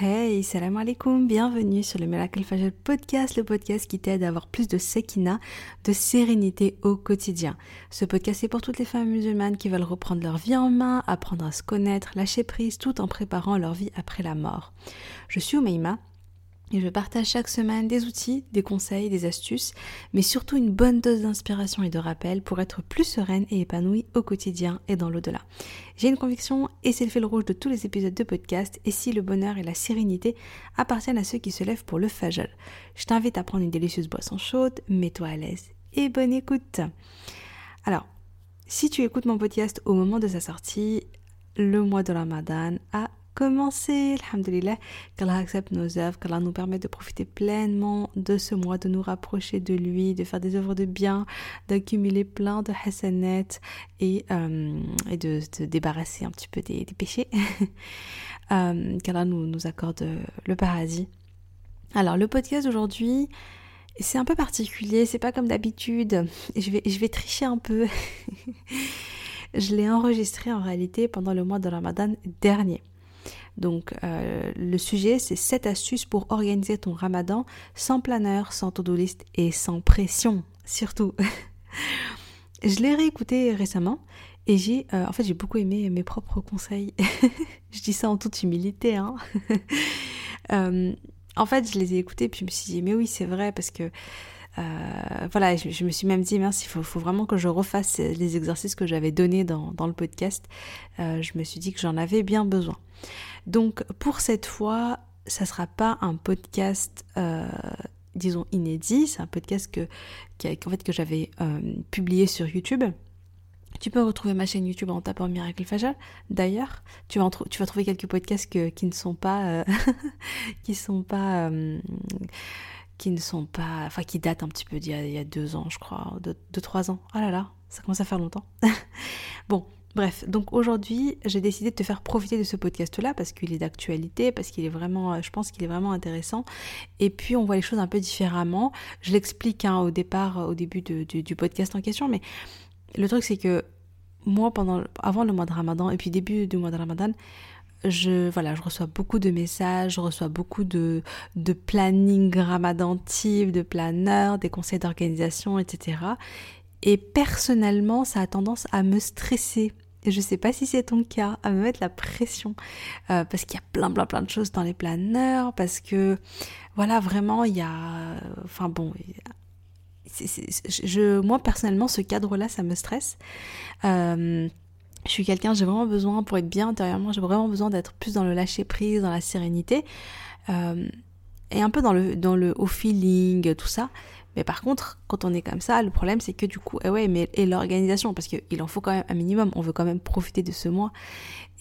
Hey, salam alaikum, bienvenue sur le Miracle Fajr podcast, le podcast qui t'aide à avoir plus de sekina, de sérénité au quotidien. Ce podcast est pour toutes les femmes musulmanes qui veulent reprendre leur vie en main, apprendre à se connaître, lâcher prise tout en préparant leur vie après la mort. Je suis Oumaima et je partage chaque semaine des outils, des conseils, des astuces, mais surtout une bonne dose d'inspiration et de rappel pour être plus sereine et épanouie au quotidien et dans l'au-delà. J'ai une conviction et c'est le fil rouge de tous les épisodes de podcast et si le bonheur et la sérénité appartiennent à ceux qui se lèvent pour le fajol. Je t'invite à prendre une délicieuse boisson chaude, mets-toi à l'aise et bonne écoute. Alors, si tu écoutes mon podcast au moment de sa sortie, le mois de Ramadan a commencer. Alhamdulillah, qu'Allah accepte nos œuvres, qu'Allah nous permet de profiter pleinement de ce mois, de nous rapprocher de lui, de faire des œuvres de bien, d'accumuler plein de hasanet et, euh, et de se débarrasser un petit peu des, péchés. euh, qu'Allah nous, accorde le paradis. Alors, le podcast d'aujourd'hui, c'est un peu particulier, c'est pas comme d'habitude. Je vais, je vais tricher un peu. je l'ai enregistré en réalité pendant le mois de Ramadan dernier. Donc euh, le sujet, c'est 7 astuces pour organiser ton ramadan sans planeur, sans to liste et sans pression, surtout. je l'ai réécouté récemment et j'ai, euh, en fait, j'ai beaucoup aimé mes propres conseils. je dis ça en toute humilité. Hein. Euh, en fait, je les ai écoutés puis je me suis dit, mais oui, c'est vrai parce que voilà, je, me suis même dit, merci, il faut, vraiment que je refasse les exercices que j'avais donnés dans, le podcast. je me suis dit que j'en avais bien besoin. Donc pour cette fois, ça sera pas un podcast, euh, disons, inédit, c'est un podcast que, fait, que j'avais euh, publié sur YouTube. Tu peux retrouver ma chaîne YouTube en tapant Miracle Fajal. D'ailleurs, tu vas, trouver quelques podcasts qui ne sont pas, euh, qui sont pas, qui ne sont pas, enfin qui datent un petit peu d'il y, a deux ans, je crois, de, de trois ans. Oh là là, ça commence à faire longtemps. bon, Bref, donc aujourd'hui, j'ai décidé de te faire profiter de ce podcast-là parce qu'il est d'actualité, parce qu'il est vraiment, euh, je pense qu'il est vraiment intéressant. Et puis, on voit les choses un peu différemment. Je l'explique hein, au départ, au début du podcast en question, mais le truc, c'est que moi, pendant, avant le mois de Ramadan et puis début du mois de Ramadan, je voilà, je reçois beaucoup de messages, je reçois beaucoup de, de planning ramadantif, de planeurs, des conseils d'organisation, etc. Et personnellement, ça a tendance à me stresser et je sais pas si c'est ton cas, à me mettre la pression. Euh, parce qu'il y a plein, plein, plein de choses dans les planeurs. Parce que, voilà, vraiment, il y a. Enfin bon. je, moi, personnellement, ce cadre-là, ça me stresse. Euh, je suis quelqu'un, j'ai vraiment besoin, pour être bien intérieurement, j'ai vraiment besoin d'être plus dans le lâcher prise, dans la sérénité. Euh, et un peu dans le, dans le au feeling, tout ça. Mais par contre, quand on est comme ça, le problème c'est que du coup, eh ouais, mais et l'organisation, parce qu'il en faut quand même un minimum, on veut quand même profiter de ce mois.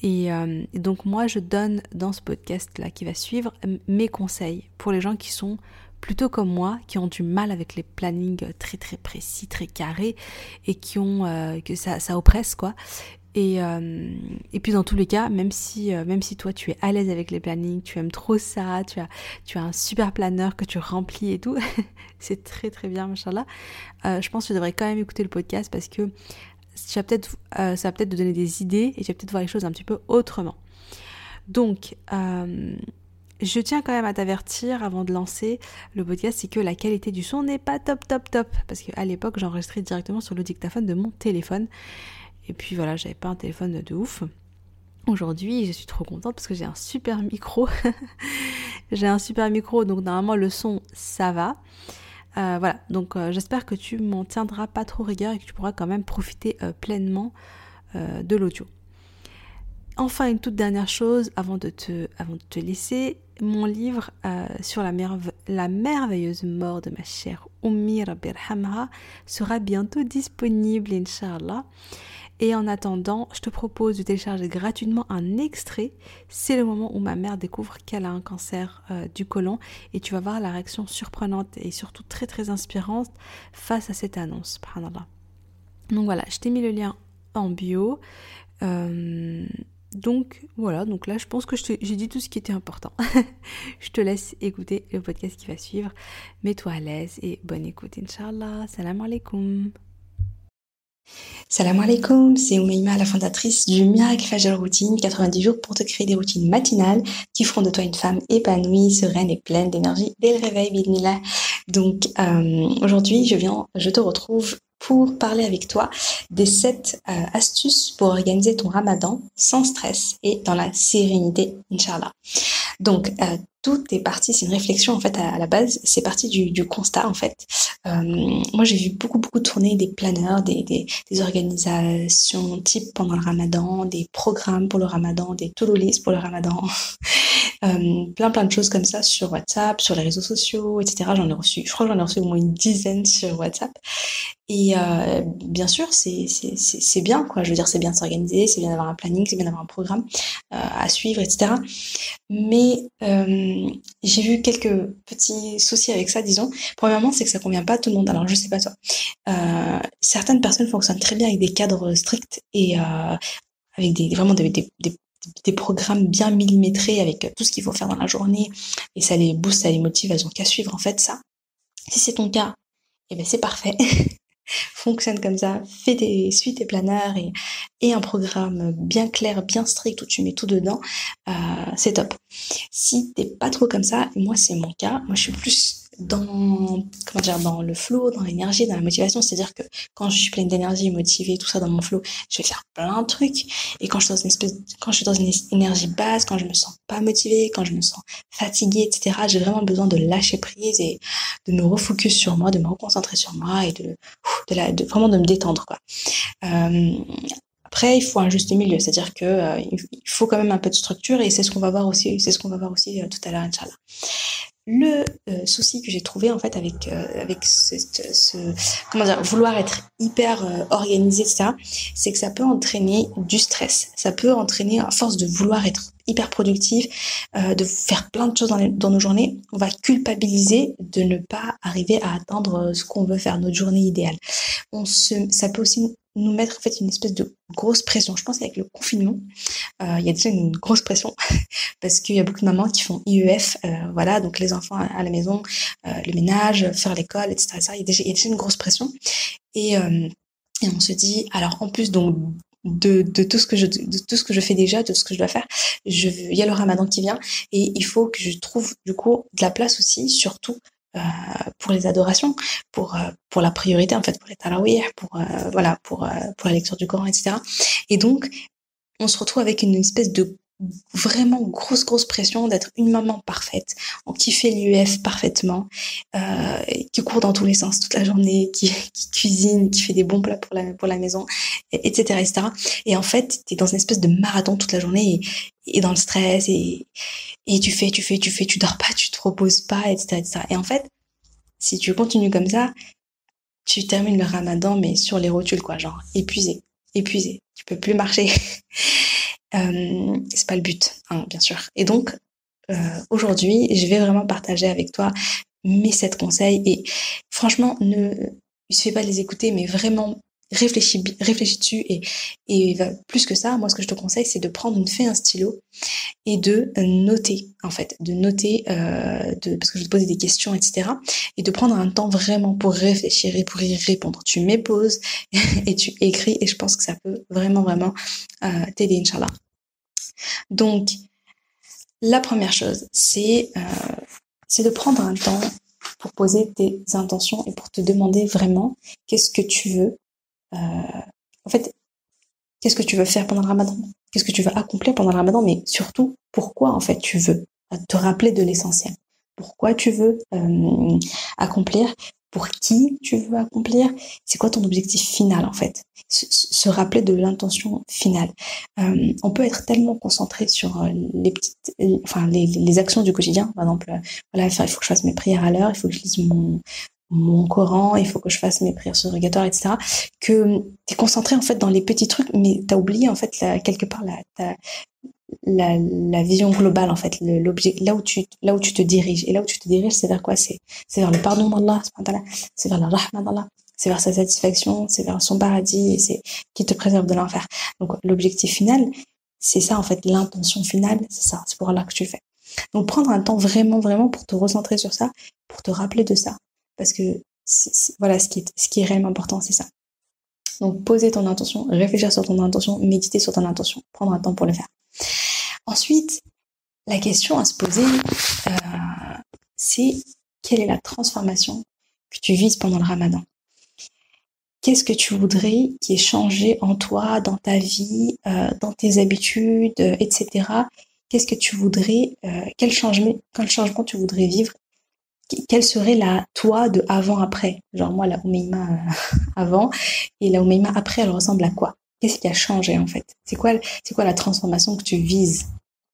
Et, euh, donc moi, je donne dans ce podcast-là qui va suivre mes conseils pour les gens qui sont plutôt comme moi, qui ont du mal avec les plannings très très précis, très carrés, et qui ont euh, que ça, ça oppresse quoi. Et, euh, et puis dans tous les cas, même si, euh, même si toi tu es à l'aise avec les plannings, tu aimes trop ça, tu as, tu as un super planeur que tu remplis et tout, c'est très très bien, machallah. Euh, je pense que tu devrais quand même écouter le podcast parce que ça va peut-être te donner des idées et tu vas peut-être voir les choses un petit peu autrement. Donc, je tiens quand même à t'avertir avant de lancer le podcast, c'est que la qualité du son n'est pas top top top parce qu'à l'époque j'enregistrais directement sur le dictaphone de mon téléphone et puis voilà, j'avais pas un téléphone de ouf. Aujourd'hui, je suis trop contente parce que j'ai un super micro. j'ai un super micro, donc normalement le son, ça va. Euh, voilà, donc euh, j'espère que tu m'en tiendras pas trop rigueur et que tu pourras quand même profiter euh, pleinement de l'audio. Enfin, une toute dernière chose avant de te, avant de te laisser, mon livre sur la, la, merveilleuse mort de ma chère Ummi Birhamha sera bientôt disponible, Inch'Allah. Et en attendant, je te propose de télécharger gratuitement un extrait. C'est le moment où ma mère découvre qu'elle a un cancer euh, du côlon et tu vas voir la réaction surprenante et surtout très très inspirante face à cette annonce. Donc voilà, je t'ai mis le lien en bio. Euh, donc voilà, donc là je pense que j'ai dit tout ce qui était important. je te laisse écouter le podcast qui va suivre. Mets-toi à l'aise et bonne écoute, Inch'Allah. Salam alaikum. Salam alaikum, c'est Oumaima, la fondatrice du Miracle Fajr Routine, 90 jours pour te créer des routines matinales qui feront de toi une femme épanouie, sereine et pleine d'énergie dès le réveil. Donc euh, aujourd'hui, je viens, je te retrouve pour parler avec toi des 7 euh, astuces pour organiser ton ramadan sans stress et dans la sérénité, Inch'Allah. Donc, euh, tout est parti, c'est une réflexion en fait à, la base, c'est parti du, constat en fait. Euh, moi j'ai vu beaucoup beaucoup tourner des planeurs, des, des, des, organisations type pendant le ramadan, des programmes pour le ramadan, des to-do pour le ramadan, euh, plein plein de choses comme ça sur WhatsApp, sur les réseaux sociaux, etc. J'en ai reçu, je crois que j'en ai reçu au moins une dizaine sur WhatsApp. Et euh, bien sûr, c'est bien, quoi. Je veux dire, c'est bien de s'organiser, c'est bien d'avoir un planning, c'est bien d'avoir un programme à suivre, etc. Mais euh, j'ai vu quelques petits soucis avec ça, disons. Premièrement, c'est que ça convient pas à tout le monde. Alors, je sais pas toi. Euh, certaines personnes fonctionnent très bien avec des cadres stricts et euh, avec des vraiment des, des, des programmes bien millimétrés avec tout ce qu'il faut faire dans la journée et ça les booste, ça les motive, elles ont qu'à suivre en fait ça. Si c'est ton cas, eh ben c'est parfait. fonctionne comme ça, fais des, suis tes planeurs et, et un programme bien clair, bien strict où tu mets tout dedans, euh, c'est top. Si t'es pas trop comme ça, moi c'est mon cas, moi je suis plus dans comment dire dans le flow, dans l'énergie, dans la motivation. C'est-à-dire que quand je suis pleine d'énergie, motivée, tout ça dans mon flow, je vais faire plein de trucs. Et quand je suis dans une espèce, quand je suis dans une énergie basse, quand je me sens pas motivée, quand je me sens fatiguée, etc., j'ai vraiment besoin de lâcher prise et de me refocus sur moi, de me reconcentrer sur moi et de, vraiment de me détendre. Euh, après, il faut un juste milieu, c'est-à-dire que euh, il faut quand même un peu de structure et c'est ce qu'on va voir aussi, c'est ce qu'on va voir aussi euh, tout à l'heure, inchallah. Le euh, souci que j'ai trouvé en fait avec euh, avec ce, comment dire vouloir être hyper euh, organisé etc c'est que ça peut entraîner du stress. Ça peut entraîner à force de vouloir être hyper productif de faire plein de choses dans, nos journées on va culpabiliser de ne pas arriver à atteindre ce qu'on veut faire notre journée idéale on se ça peut aussi nous mettre en fait une espèce de grosse pression. Je pense qu'avec le confinement, euh, il y a déjà une grosse pression parce qu'il y a beaucoup de mamans qui font IEF, euh, voilà, donc les enfants à, la maison, euh, le ménage, faire l'école, etc., Il, y a déjà, il y a déjà une grosse pression et, et on se dit, alors en plus donc de, tout ce que je tout ce que je fais déjà, de ce que je dois faire. Je, il y a le Ramadan qui vient et il faut que je trouve du coup de la place aussi, surtout euh, pour les adorations, pour euh, pour la priorité en fait, pour les tarawih, pour euh, voilà, pour pour la lecture du Coran, etc. Et donc on se retrouve avec une espèce de vraiment grosse grosse pression d'être une maman parfaite, qui fait l'UF parfaitement, euh, qui court dans tous les sens toute la journée, qui, qui, cuisine, qui fait des bons plats pour la pour la maison, etc. etc. Et en fait, tu es dans une espèce de marathon toute la journée et, et dans le stress et, et tu fais, tu fais, tu fais, tu dors pas, tu te reposes pas, etc., etc. Et en fait, si tu continues comme ça, tu termines le ramadan, mais sur les rotules, quoi, genre épuisé, épuisé. Tu peux plus marcher. Euh, c'est pas le but, hein, bien sûr. Et donc, euh, aujourd'hui, je vais vraiment partager avec toi mes sept conseils. Et franchement, ne il suffit pas de les écouter, mais vraiment réfléchis, réfléchis dessus et, et plus que ça, moi ce que je te conseille c'est de prendre une feuille, un stylo et de noter en fait, de noter euh, parce que je vais te poser des questions etc. et de prendre un temps vraiment pour réfléchir et pour y répondre. Tu mets pause et tu écris et je pense que ça peut vraiment vraiment euh, t'aider Inch'Allah. Donc la première chose c'est euh, c'est de prendre un temps pour poser tes intentions et pour te demander vraiment qu'est-ce que tu veux en fait, qu'est-ce que tu veux faire pendant le ramadan? Qu'est-ce que tu veux accomplir pendant le ramadan? Mais surtout, pourquoi en fait tu veux te rappeler de l'essentiel? Pourquoi tu veux euh, accomplir? Pour qui tu veux accomplir, c'est quoi ton objectif final en fait, se, rappeler de l'intention finale. Euh, on peut être tellement concentré sur euh, les petites, les, actions du quotidien, par exemple, voilà, il faut que je fasse mes prières à l'heure, il faut que je lise mon, mon Coran, il faut que je fasse mes prières surrogatoires, etc. Que tu es concentré en fait dans les petits trucs, mais tu as oublié en fait la, quelque part la, la, la, vision globale en fait, l'objet, là où tu là où tu te diriges. Et là où tu te diriges, c'est vers quoi? C'est c'est vers le pardon d'Allah, c'est vers la rahma d'Allah, c'est vers sa satisfaction, c'est vers son paradis et c'est qui te préserve de l'enfer. Donc l'objectif final, c'est ça en fait, l'intention finale, c'est ça, c'est pour Allah que tu fais. Donc prendre un temps vraiment vraiment pour te recentrer sur ça, pour te rappeler de ça parce que voilà, ce qui est, réellement important, c'est ça. Donc poser ton intention, réfléchir sur ton intention, méditer sur ton intention, prendre un temps pour le faire. Ensuite, la question à se poser, euh, c'est quelle est la transformation que tu vises pendant le ramadan? Qu'est-ce que tu voudrais qui ait changé en toi, dans ta vie, euh, dans tes habitudes, etc. Qu'est-ce que tu voudrais, euh, quel, changement, quel changement tu voudrais vivre quelle serait la toi de avant-après Genre moi, la Oumeima euh, avant et la Oumeima après, elle ressemble à quoi? Qu'est-ce qui a changé en fait? C'est quoi, c'est quoi la transformation que tu vises?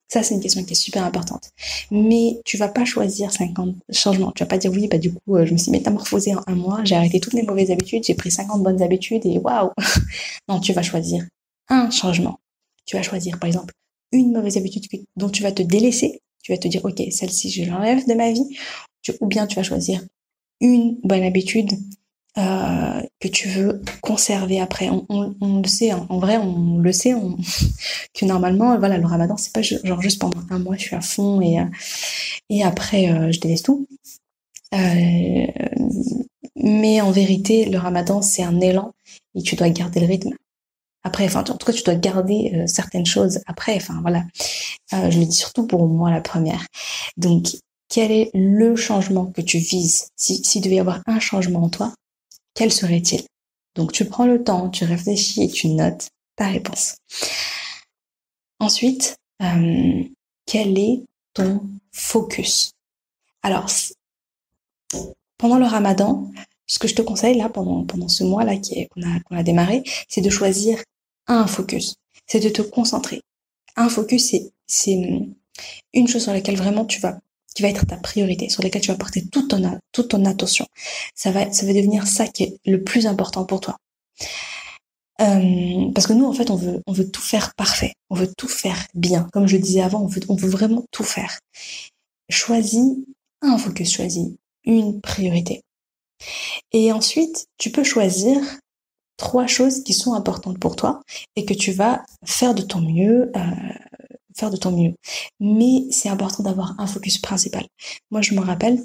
Ça, c'est une question qui est super importante. Mais tu vas pas choisir 50 changements. Tu vas pas dire oui, bah du coup, euh, je me suis métamorphosée en un mois, j'ai arrêté toutes mes mauvaises habitudes, j'ai pris 50 bonnes habitudes et waouh Non, tu vas choisir un changement. Tu vas choisir par exemple une mauvaise habitude dont tu vas te délaisser tu vas te dire, OK, celle-ci, je l'enlève de ma vie ou bien tu vas choisir une bonne habitude euh, que tu veux conserver après. On, le sait, hein. en vrai, on le sait, que normalement, voilà, le ramadan, c'est pas genre juste pendant un mois, je suis à fond et, euh, et après, euh, je délaisse tout. mais en vérité, le ramadan, c'est un élan et tu dois garder le rythme. Après, enfin, en tout cas, tu dois garder certaines choses après. Enfin, voilà. je le dis surtout pour moi la première. Donc, quel est le changement que tu vises? S'il si devait y avoir un changement en toi, quel serait-il? Donc tu prends le temps, tu réfléchis et tu notes ta réponse. Ensuite, euh, quel est ton focus? Alors, pendant le ramadan, ce que je te conseille là, pendant, pendant ce mois-là qu'on a, qu'on a démarré, c'est de choisir un focus. C'est de te concentrer. Un focus, c'est une chose sur laquelle vraiment tu vas qui va être ta priorité, sur laquelle tu vas porter toute ton, toute ton attention. Ça va, ça va devenir ça qui est le plus important pour toi. Euh, parce que nous, en fait, on veut, on veut tout faire parfait, on veut tout faire bien. Comme je disais avant, on veut, on veut vraiment tout faire. Choisis un focus, choisis une priorité. Et ensuite, tu peux choisir trois choses qui sont importantes pour toi et que tu vas faire de ton mieux euh, faire de ton mieux. Mais c'est important d'avoir un focus principal. Moi, je me rappelle,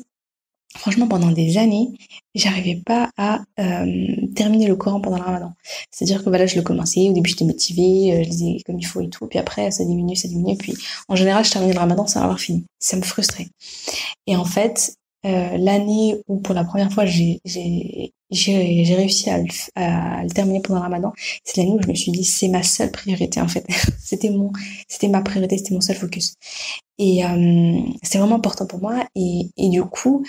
franchement, pendant des années, j'arrivais pas à euh, terminer le Coran pendant le ramadan. C'est-à-dire que voilà, je le commençais, au début j'étais motivée, euh, je lisais comme il faut et tout, puis après ça diminue, ça diminue, puis en général je terminais le ramadan sans avoir fini. Ça me frustrait. Et en fait, l'année où pour la première fois j'ai j'ai réussi à, à, le terminer pendant le ramadan, c'est l'année où je me suis dit c'est ma seule priorité en fait. c'était mon c'était ma priorité, c'était mon seul focus. Et euh, c'était vraiment important pour moi et, et du coup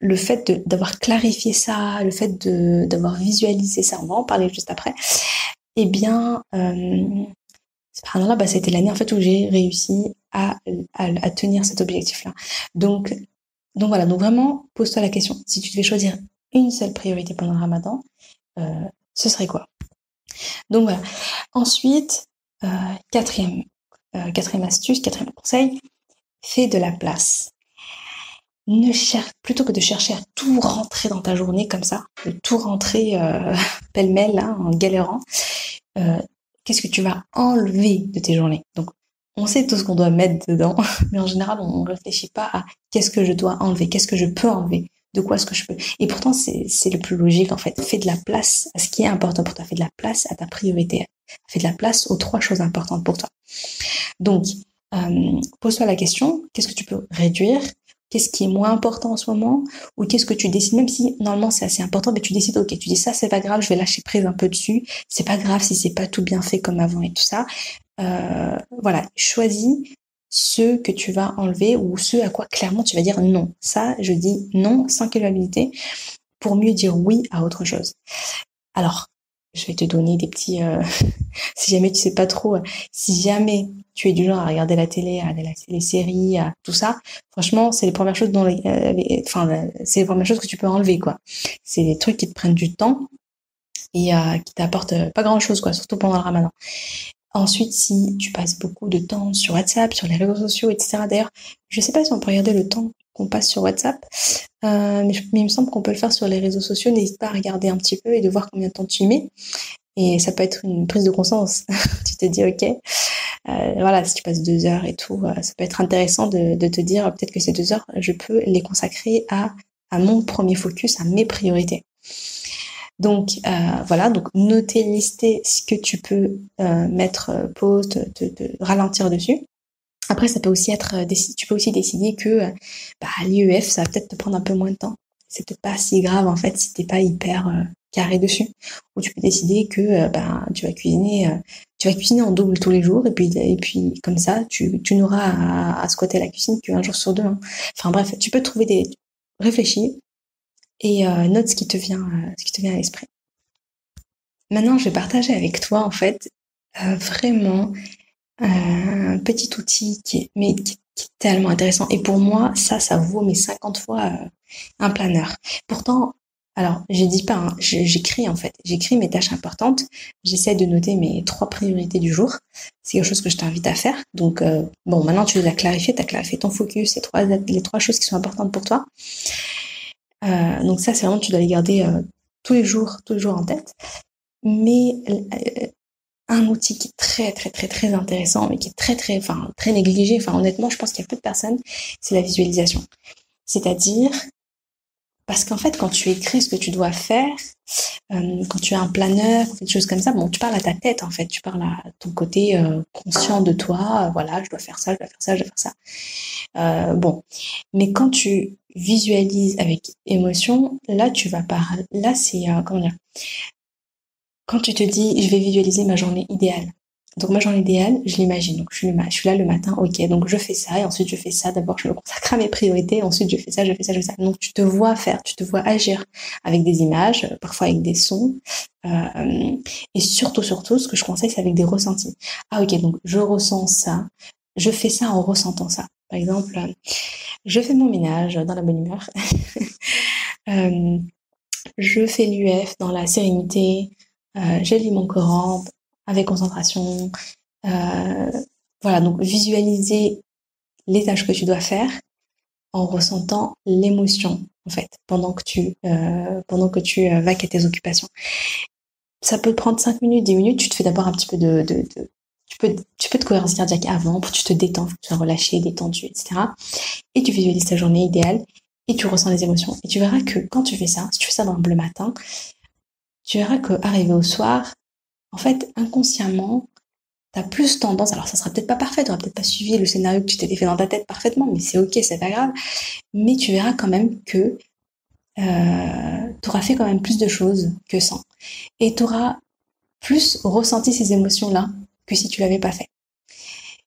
le fait d'avoir clarifié ça, le fait d'avoir visualisé ça, on va en parler juste après. Eh bien, euh, bah, c'était l'année en fait où j'ai réussi à, à, à tenir cet objectif-là. Donc donc voilà, donc vraiment, pose-toi la question. Si tu devais choisir une seule priorité pendant le ramadan, euh, ce serait quoi? Donc voilà. Ensuite, euh, quatrième, euh, quatrième astuce, quatrième conseil, fais de la place. Ne cherche, plutôt que de chercher à tout rentrer dans ta journée comme ça, de tout rentrer pêle-mêle en galérant, qu'est-ce que tu vas enlever de tes journées? On sait tout ce qu'on doit mettre dedans, mais en général, on ne réfléchit pas à qu'est-ce que je dois enlever, qu'est-ce que je peux enlever, de quoi est-ce que je peux. Et pourtant, c'est le plus logique, en fait. Fais de la place à ce qui est important pour toi. Fais de la place à ta priorité. Fais de la place aux trois choses importantes pour toi. Donc, euh, pose-toi la question, qu'est-ce que tu peux réduire? Qu'est-ce qui est moins important en ce moment? Ou qu'est-ce que tu décides? Même si normalement c'est assez important, mais tu décides, ok, tu dis ça, c'est pas grave, je vais lâcher prise un peu dessus. C'est pas grave si c'est pas tout bien fait comme avant et tout ça. Euh, voilà, choisis ce que tu vas enlever ou ce à quoi clairement tu vas dire non. Ça, je dis non sans culpabilité pour mieux dire oui à autre chose. Alors, je vais te donner des petits... Euh, si jamais tu sais pas trop, si jamais tu es du genre à regarder la télé, à regarder les séries, à tout ça, franchement, c'est les premières choses dont euh, enfin, c'est les premières choses que tu peux enlever, quoi. C'est des trucs qui te prennent du temps et qui t'apportent pas grand chose, quoi, surtout pendant le ramadan. Ensuite, si tu passes beaucoup de temps sur WhatsApp, sur les réseaux sociaux, etc. D'ailleurs, je sais pas si on peut regarder le temps qu'on passe sur WhatsApp, euh, mais, il me semble qu'on peut le faire sur les réseaux sociaux. N'hésite pas à regarder un petit peu et de voir combien de temps tu y mets. Et ça peut être une prise de conscience. tu te dis, ok, euh, voilà, si tu passes deux heures et tout, euh, ça peut être intéressant de, te dire, peut-être que ces deux heures, je peux les consacrer à mon premier focus, à mes priorités. Donc voilà, donc noter, lister ce que tu peux mettre pause, te, ralentir dessus. Après, ça peut aussi être, tu peux aussi décider que bah, l'IEF, ça va peut-être te prendre un peu moins de temps. C'est peut-être pas si grave en fait si t'es pas hyper carré dessus. Ou tu peux décider que bah, tu vas cuisiner, tu vas cuisiner en double tous les jours et puis et puis comme ça, tu, tu n'auras à, à squatter la cuisine qu'un jour sur deux. Hein. Enfin bref, tu peux trouver des réfléchis et note ce qui te vient, ce qui te vient à l'esprit. Maintenant, je vais partager avec toi en fait vraiment un petit outil qui est, tellement intéressant. Et pour moi, ça, ça vaut mes 50 fois un planeur. Pourtant, alors, je dis pas, hein, j'écris en fait. J'écris mes tâches importantes. J'essaie de noter mes trois priorités du jour. C'est quelque chose que je t'invite à faire. Donc, euh, bon, maintenant tu as clarifiées, tu as clarifié ton focus, les trois choses qui sont importantes pour toi. Euh, donc ça, c'est vraiment, tu dois les garder euh, tous les jours, tous les jours en tête. Mais un outil qui est très, très, très, très intéressant, mais qui est très, très, enfin, très négligé. Enfin, honnêtement, je pense qu'il y a peu de personnes, c'est la visualisation. C'est-à-dire parce qu'en fait, quand tu écris ce que tu dois faire, euh, quand tu as un planeur, des choses comme ça, bon, tu parles à ta tête en fait, tu parles à ton côté euh, conscient de toi. Euh, voilà, je dois faire ça, je dois faire ça, je dois faire ça. bon, mais quand tu visualises avec émotion, là, tu vas parler. Là, c'est comment dire Quand tu te dis, je vais visualiser ma journée idéale. Donc ma journée idéale, je l'imagine. Donc je suis, je là le matin, ok. Donc je fais ça et ensuite je fais ça. D'abord je me consacre à mes priorités. Ensuite je fais ça, je fais ça, je fais ça. Donc tu te vois faire, tu te vois agir avec des images, parfois avec des sons. Euh, et surtout, surtout, ce que je conseille, c'est avec des ressentis. Ah ok, donc je ressens ça. Je fais ça en ressentant ça. Par exemple, je fais mon ménage dans la bonne humeur. euh, je fais l'UF dans la sérénité. Euh, je lis mon Coran avec concentration. Euh, voilà, donc visualiser les tâches que tu dois faire en ressentant l'émotion en fait pendant que tu euh, pendant que tu vas à tes occupations. Ça peut prendre 5 minutes, 10 minutes, tu te fais d'abord un petit peu de, de, tu peux tu peux te cohérence cardiaque avant pour que tu te détends, que tu sois relâché, détendu, etc. Et tu visualises ta journée idéale et tu ressens les émotions. Et tu verras que quand tu fais ça, si tu fais ça dans le matin, tu verras qu'arrivé au soir, en fait, inconsciemment, tu as plus tendance, alors ça sera peut-être pas parfait, tu n'auras peut-être pas suivi le scénario que tu t'étais fait dans ta tête parfaitement, mais c'est ok, c'est pas grave. Mais tu verras quand même que euh, tu auras fait quand même plus de choses que sans. Et tu auras plus ressenti ces émotions-là que si tu l'avais pas fait.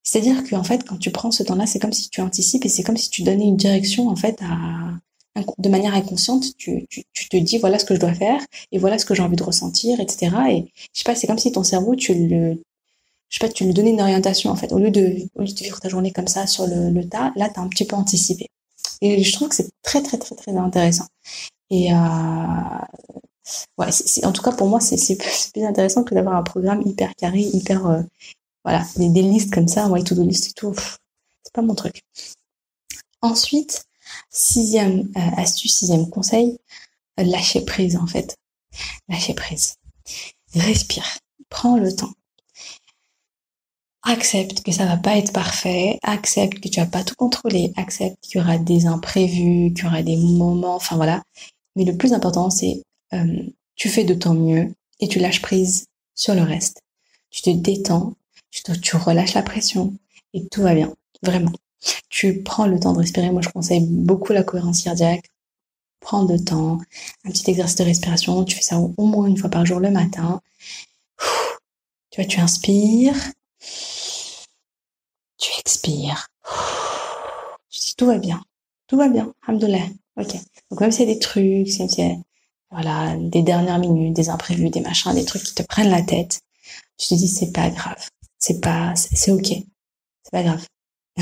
C'est-à-dire qu'en fait, quand tu prends ce temps-là, c'est comme si tu anticipes et c'est comme si tu donnais une direction en fait de manière inconsciente, tu, tu, tu, te dis voilà ce que je dois faire et voilà ce que j'ai envie de ressentir, etc. Et je sais pas, c'est comme si ton cerveau, tu le, je sais pas, tu lui donnais une orientation en fait. Au lieu de, au lieu de vivre ta journée comme ça sur le, le tas, là, tu as un petit peu anticipé. Et je trouve que c'est très, très, très, très intéressant. Et euh, ouais, c'est, en tout cas pour moi, c'est, plus intéressant que d'avoir un programme hyper carré, hyper, euh, voilà, des, des, listes comme ça, ouais, tout do list et tout. C'est pas mon truc. Ensuite, Sixième euh, astuce, sixième conseil, euh, prise en fait. Lâcher prise. Respire. Prends le temps. Accepte que ça va pas être parfait. Accepte que tu vas pas tout contrôler. Accepte qu'il y aura des imprévus, qu'il y aura des moments. Enfin voilà. Mais le plus important, c'est euh, tu fais de ton mieux et tu lâches prise sur le reste. Tu te détends, tu, relâches la pression et tout va bien. Vraiment. Tu prends le temps de respirer. Moi, je conseille beaucoup la cohérence cardiaque. Prends le temps, un petit exercice de respiration. Tu fais ça au moins une fois par jour le matin. Tu vois, tu inspires. Tu expires. Tu dis tout va bien. Tout va bien. Alhamdoulilah. Ok. Donc même s'il y a des trucs, s'il y a voilà, des dernières minutes, des imprévus, des machins, des trucs qui te prennent la tête, tu te dis c'est pas grave. C'est pas, c'est ok. C'est pas grave.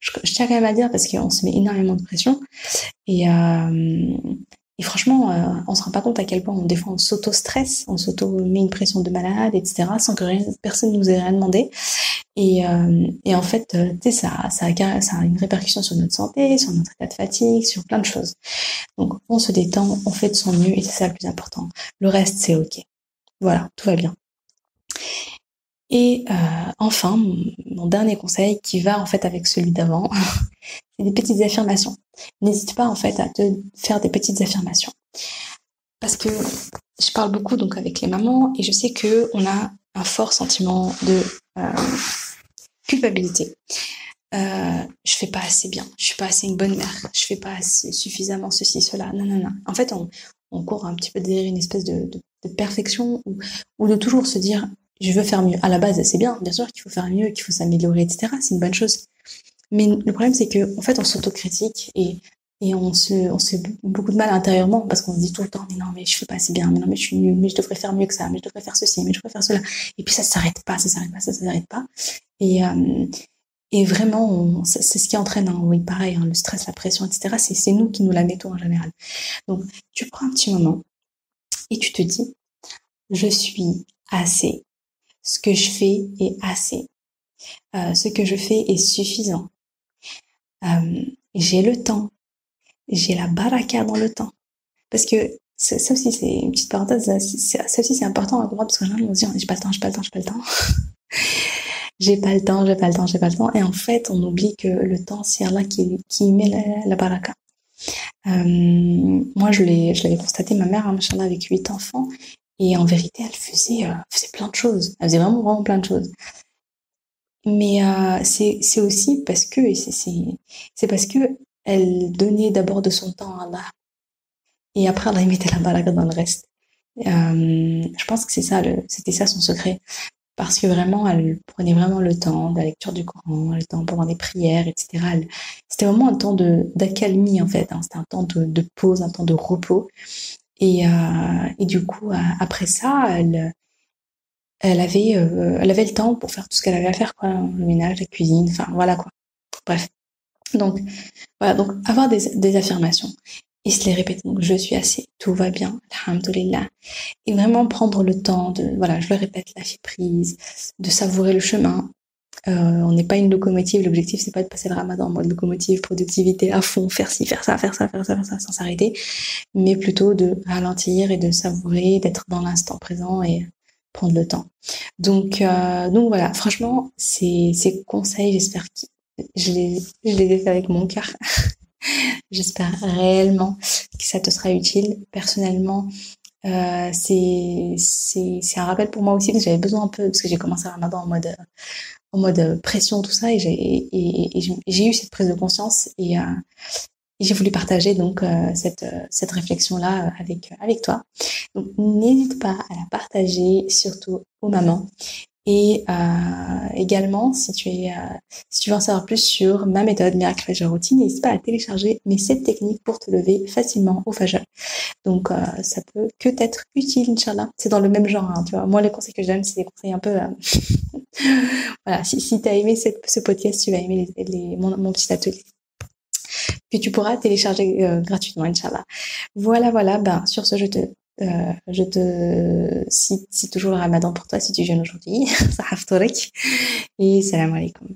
je, tiens quand même à dire parce qu'on se met énormément de pression et, euh, et franchement, euh, on se rend pas compte à quel point on, des fois on s'auto-stresse, on s'auto-met une pression de malade, etc. sans que rien, personne nous ait rien demandé. Et, euh, en fait, euh, ça, ça, a, ça a une répercussion sur notre santé, sur notre état de fatigue, sur plein de choses. Donc, on se détend, on fait de son mieux et c'est ça le plus important. Le reste, c'est ok. Voilà, tout va bien. Et euh, enfin, mon, dernier conseil qui va en fait avec celui d'avant, c'est des petites affirmations. N'hésite pas en fait à te faire des petites affirmations. parce que je parle beaucoup donc avec les mamans et je sais que on a un fort sentiment de euh, culpabilité. Euh, je fais pas assez bien, je suis pas assez une bonne mère, je fais pas suffisamment ceci, cela. Non, non, non. En fait, on, court un petit peu derrière une espèce de perfection ou, ou, de toujours se dire je veux faire mieux. À la base, c'est bien, bien sûr qu'il faut faire mieux, qu'il faut s'améliorer, etc. C'est une bonne chose. Mais le problème, c'est que en fait, on s'autocritique et et on se, on se beaucoup de mal intérieurement parce qu'on se dit tout le temps, mais non, mais je fais pas assez bien, mais non, mais je suis nulle, mais je devrais faire mieux que ça, mais je devrais faire ceci, mais je devrais faire cela. Et puis ça s'arrête pas, ça s'arrête pas, ça s'arrête pas. Et, euh, et vraiment, c'est ce qui entraîne, hein, oui, pareil, hein, le stress, la pression, etc. C'est nous qui nous la mettons en général. Donc, tu prends un petit moment et tu te dis, je suis assez. Ce que je fais est assez. Euh, ce que je fais est suffisant. Euh, j'ai le temps j'ai la baraka dans le temps. Parce que ça, aussi, c'est une petite parenthèse, ça, aussi, c'est important à comprendre parce que les gens se dire, j'ai pas le temps, j'ai pas le temps, j'ai pas le temps. j'ai pas le temps, j'ai pas le temps, j'ai pas le temps. Et en fait, on oublie que le temps, c'est Allah qui, qui met la, baraka. Euh, moi, je l'avais constaté, ma mère, hein, machin, avec huit enfants, et en vérité, elle euh, faisait plein de choses. Elle faisait vraiment, vraiment plein de choses. Mais euh, c'est, aussi parce que, c'est, c'est, c'est parce que elle donnait d'abord de son temps à Allah. Et après, Allah mettait la baraka dans le reste. Euh, je pense que c'est ça, c'était ça son secret. Parce que vraiment, elle prenait vraiment le temps de la lecture du Coran, le temps pendant les prières, etc. C'était vraiment un temps d'accalmie, en fait. Hein. C'était un temps de, de, pause, un temps de repos. Et, euh, et du coup, après ça, elle, elle, avait, euh, elle avait le temps pour faire tout ce qu'elle avait à faire, quoi. Le ménage, la cuisine, enfin, voilà, quoi. Bref. Donc, voilà, donc avoir des, des affirmations et se les répéter. Donc, je suis assez, tout va bien, alhamdoulilah. Et vraiment prendre le temps de, voilà, je le répète, lâcher prise, de savourer le chemin. Euh, on n'est pas une locomotive, l'objectif c'est pas de passer le ramadan en mode locomotive, productivité à fond, faire ci, faire ça, faire ça, faire ça, faire ça, sans s'arrêter, mais plutôt de ralentir et de savourer, d'être dans l'instant présent et prendre le temps. Donc, euh, donc voilà, franchement, ces, ces conseils, j'espère qu'ils je les, ai fait avec mon cœur. J'espère réellement que ça te sera utile. Personnellement, euh, c'est un rappel pour moi aussi que j'avais besoin un peu parce que j'ai commencé à Ramadan en mode en mode pression tout ça et j'ai et, et, j'ai eu cette prise de conscience et, euh, j'ai voulu partager donc euh, cette cette réflexion là avec avec toi. Donc n'hésite pas à la partager surtout aux mamans et euh, également, si tu, es, euh, si tu veux en savoir plus sur ma méthode Miracle Fajr Routine, n'hésite pas à télécharger mes 7 techniques pour te lever facilement au Fajr. Donc, euh, ça peut que t'être utile, Inch'Allah. C'est dans le même genre, hein, tu vois. Moi, les conseils que je donne, c'est des conseils un peu... voilà, si, si tu as aimé cette, ce podcast, tu vas aimer les, les, mon, mon petit atelier que tu pourras télécharger gratuitement, Inch'Allah. Voilà, voilà. Ben, sur ce, je te euh, je te cite, toujours le ramadan pour toi si tu jeûnes aujourd'hui. et salam alaikum.